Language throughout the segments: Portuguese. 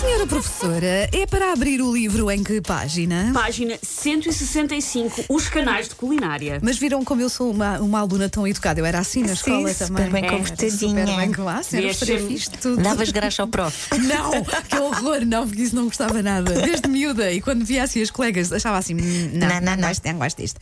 Senhora professora, é para abrir o livro em que página? Página 165, os canais de culinária. Mas viram como eu sou uma, uma aluna tão educada? Eu era assim na Sim, escola super também. bem Era comportadinha. Super bem com a senhora Devias professora, ser- fiz tudo. Davas graxa ao prof. Não, que horror, não, porque isso não gostava nada. Desde miúda, e quando via assim as colegas, achava assim: "Hum, não, Não, não, não, não. gosto, não gosto disto.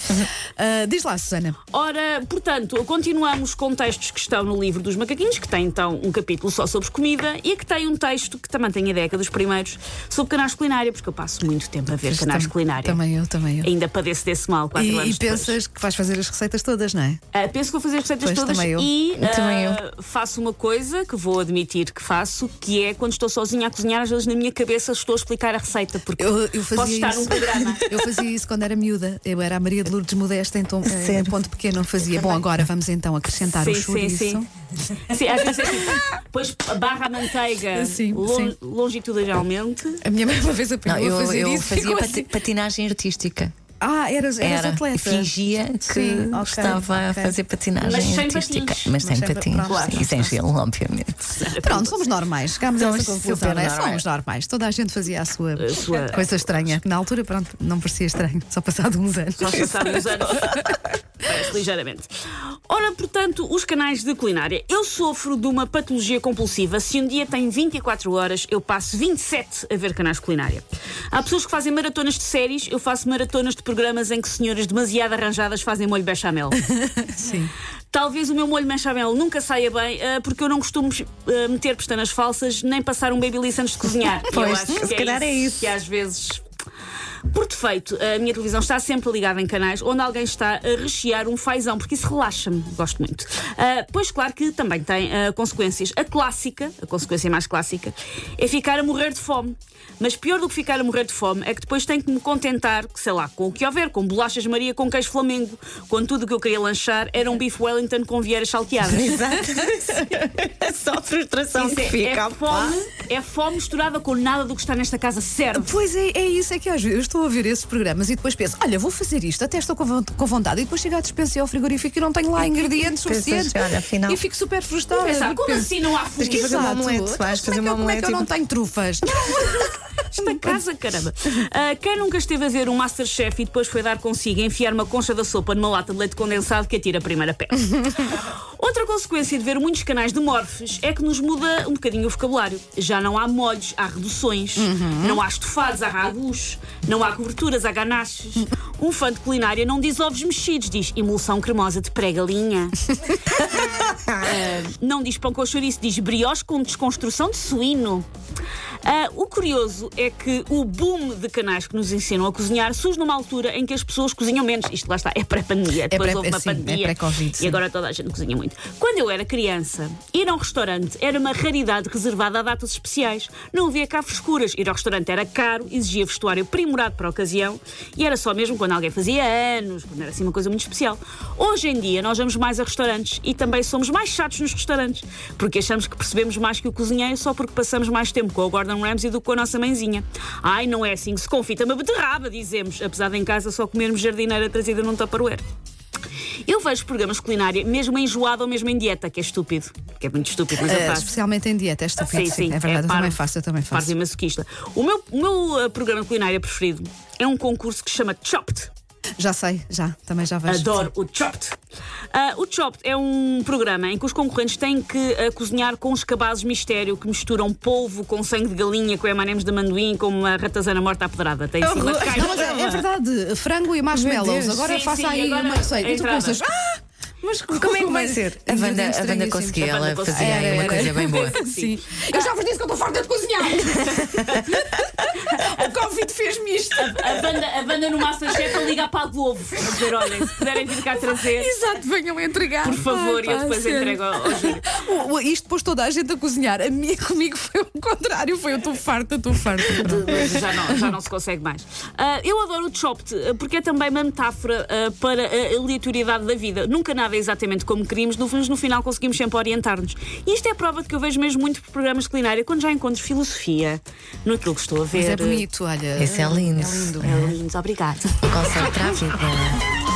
Ah, diz lá, Susana. Ora, portanto, continuamos com textos que estão no livro dos macaquinhos, que tem então um capítulo só sobre comida e que tem um texto que também tem a década dos primeiros sobre canais culinária, porque eu passo muito tempo a ver canais Tam- culinária. Também eu, também eu. Ainda padeço desse mal quatro E, anos e depois. pensas que vais fazer as receitas todas, não é? Ah, penso que vou fazer as receitas Pois, todas também eu. e ah, Também eu. faço uma coisa que vou admitir que faço, que é quando estou sozinha a cozinhar, às vezes na minha cabeça estou a explicar a receita, porque Eu, eu fazia posso estar isso. num programa. Eu fazia isso quando era miúda. Eu era a Maria de Lourdes Modesta, então em Sério? ponto pequeno fazia. Bom, agora vamos então acrescentar Sim, o sim, chouriço. sim. Sim, às vezes é tipo, depois barra a manteiga Sim, lon- sim. Longitudinalmente. A minha mãe uma vez Não, aprendeu a eu, fazer eu isso. fazia assim. patinagem artística. Ah, eras, eras Era. atleta. Fingia que Sim, ok, estava ok. a fazer patinagem Mas sem artística. patins. Mas sem Mas patins. pronto. sim, E sem gelo, obviamente. Pronto, somos normais. Chegámos a Somos essa conclusão, é? normais. Somos normais. Toda a gente fazia a sua, A sua- coisa estranha. Na altura, pronto, não parecia estranho, só passado uns anos. Nós passados uns anos. Parece ligeiramente. Ora, portanto, os canais de culinária. Eu sofro de uma patologia compulsiva. Se um dia tem 24 horas, eu passo 27 a ver canais de culinária. Há pessoas que fazem maratonas de séries, eu faço maratonas de programas em que senhoras demasiado arranjadas fazem molho bechamel. Sim. Talvez o meu molho bechamel nunca saia bem, ah, porque eu não costumo ah, meter pestanas falsas nem passar um babyliss antes de cozinhar. E eu Pois, acho que se calhar é isso. Que às vezes. Por defeito, a minha televisão está sempre ligada em canais onde alguém está a rechear um fazão, porque isso relaxa-me, gosto muito. Ah, pois, claro que também tem ah, consequências. A clássica, a consequência mais clássica, é ficar a morrer de fome. Mas pior do que ficar a morrer de fome é que depois tenho que me contentar, sei lá, com o que houver, com bolachas Maria com queijo flamengo, quando tudo o que eu queria lanchar era um bife Wellington com vieiras salteadas. Exato. É só frustração Isso que é, fica. é fome, é fome misturada com nada do que está nesta casa serve. Pois é, é isso, é que às vezes eu estou a ver esses programas e depois penso, olha, vou fazer isto, até estou com von- com vontade, e depois chego à dispensa e ao frigorífico e não tenho lá ingredientes suficientes. afinal- E fico super frustrada. Pensar, como assim não há Tens que fome? fazer uma Exato. omelete, vais como fazer é que uma eu- Como é que eu não tenho trufas? Esta casa, caramba. Ah, quem nunca esteve a ver um Masterchef e depois foi dar consigo enfiar uma concha da sopa numa lata de leite condensado que atira a primeira pedra? Outra consequência de ver muitos canais de morfes é que nos muda um bocadinho o vocabulário. Já não há molhos, há reduções. Não há estofados, há ragus. Não há coberturas, há ganaches. Um fã de culinária não diz ovos mexidos, diz emulsão cremosa de pré-galinha. Ah, não diz pão com chouriço, diz brioche com desconstrução de suíno. Ah, o curioso é que o boom de canais que nos ensinam a cozinhar surge numa altura em que as pessoas cozinham menos. Isto lá está, é pré-pandemia. Depois pré- houve uma sim, é pandemia. pré-Covid, e agora toda a gente cozinha muito. Quando eu era criança, ir a um restaurante era uma raridade reservada a datas especiais. Não havia cá frescuras. Ir ao restaurante era caro, exigia vestuário primorado para a ocasião e era só mesmo quando alguém fazia anos, quando era assim uma coisa muito especial. Hoje em dia, nós vamos mais a restaurantes e também somos mais chatos nos restaurantes, porque achamos que percebemos mais que o cozinheiro só porque passamos mais tempo com o Gordon Ramsay do que com a nossa mãezinha. Ai, não é assim que se confita uma beterraba, dizemos, apesar de em casa só comermos jardineira trazida num tupperware. Eu vejo programas de culinária mesmo enjoado ou mesmo em dieta, que é estúpido. Que é muito estúpido, mas eu Eh, faço. especialmente em dieta, é estúpido. Sim, sim, é verdade, eu parvo. também faço, eu também Parvo faço. e masoquista. O meu, o meu eh, programa de culinária preferido é um concurso que se chama Chopped. Já sei, já, também já vejo. Adoro o Chopped. Ah, o Chopped é um programa em que os concorrentes têm que ah, cozinhar com os cabazes mistério que misturam polvo com sangue de galinha, com emanemes de amendoim, com uma ratazana morta à pedrada. Tem cima de Não, mas é, é verdade, frango e marshmallows. Agora Sim, faça sim, aí agora uma receita. a E tu pensas, ah, mas Como é que vai ser? A Wanda, Ingredientes a Wanda conseguia, A Wanda ela conseguia. fazia aí uma Era, coisa era. bem boa. Sim. Eu já vos disse que eu estou farta de cozinhar. o Covid fez-me isto. A banda, a banda no Masterchef a ligar para a Globo a dizer: olhem, se puderem vir cá trazer, Exato, venham entregar. por favor, e eu depois sério. entrego ao, ao júri. O- o- Isto pôs toda a gente a cozinhar. A mim, comigo foi o contrário. Foi eu estou farta, estou farta. Já não, já não se consegue mais. Ah, eu adoro o Chopped ah, porque é também uma metáfora ah, para a aleatoriedade da vida. Nunca nada é exatamente como queríamos, no, mas no final conseguimos sempre orientar-nos. E isto é prova de que eu vejo mesmo muito programas de culinária quando já encontro filosofia naquilo que estou a ver. Mas é bonito, olha. Esse é lindo. É lindo. É lindo, obrigado. Conceito a vida.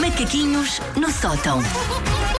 Macaquinhos no sótão.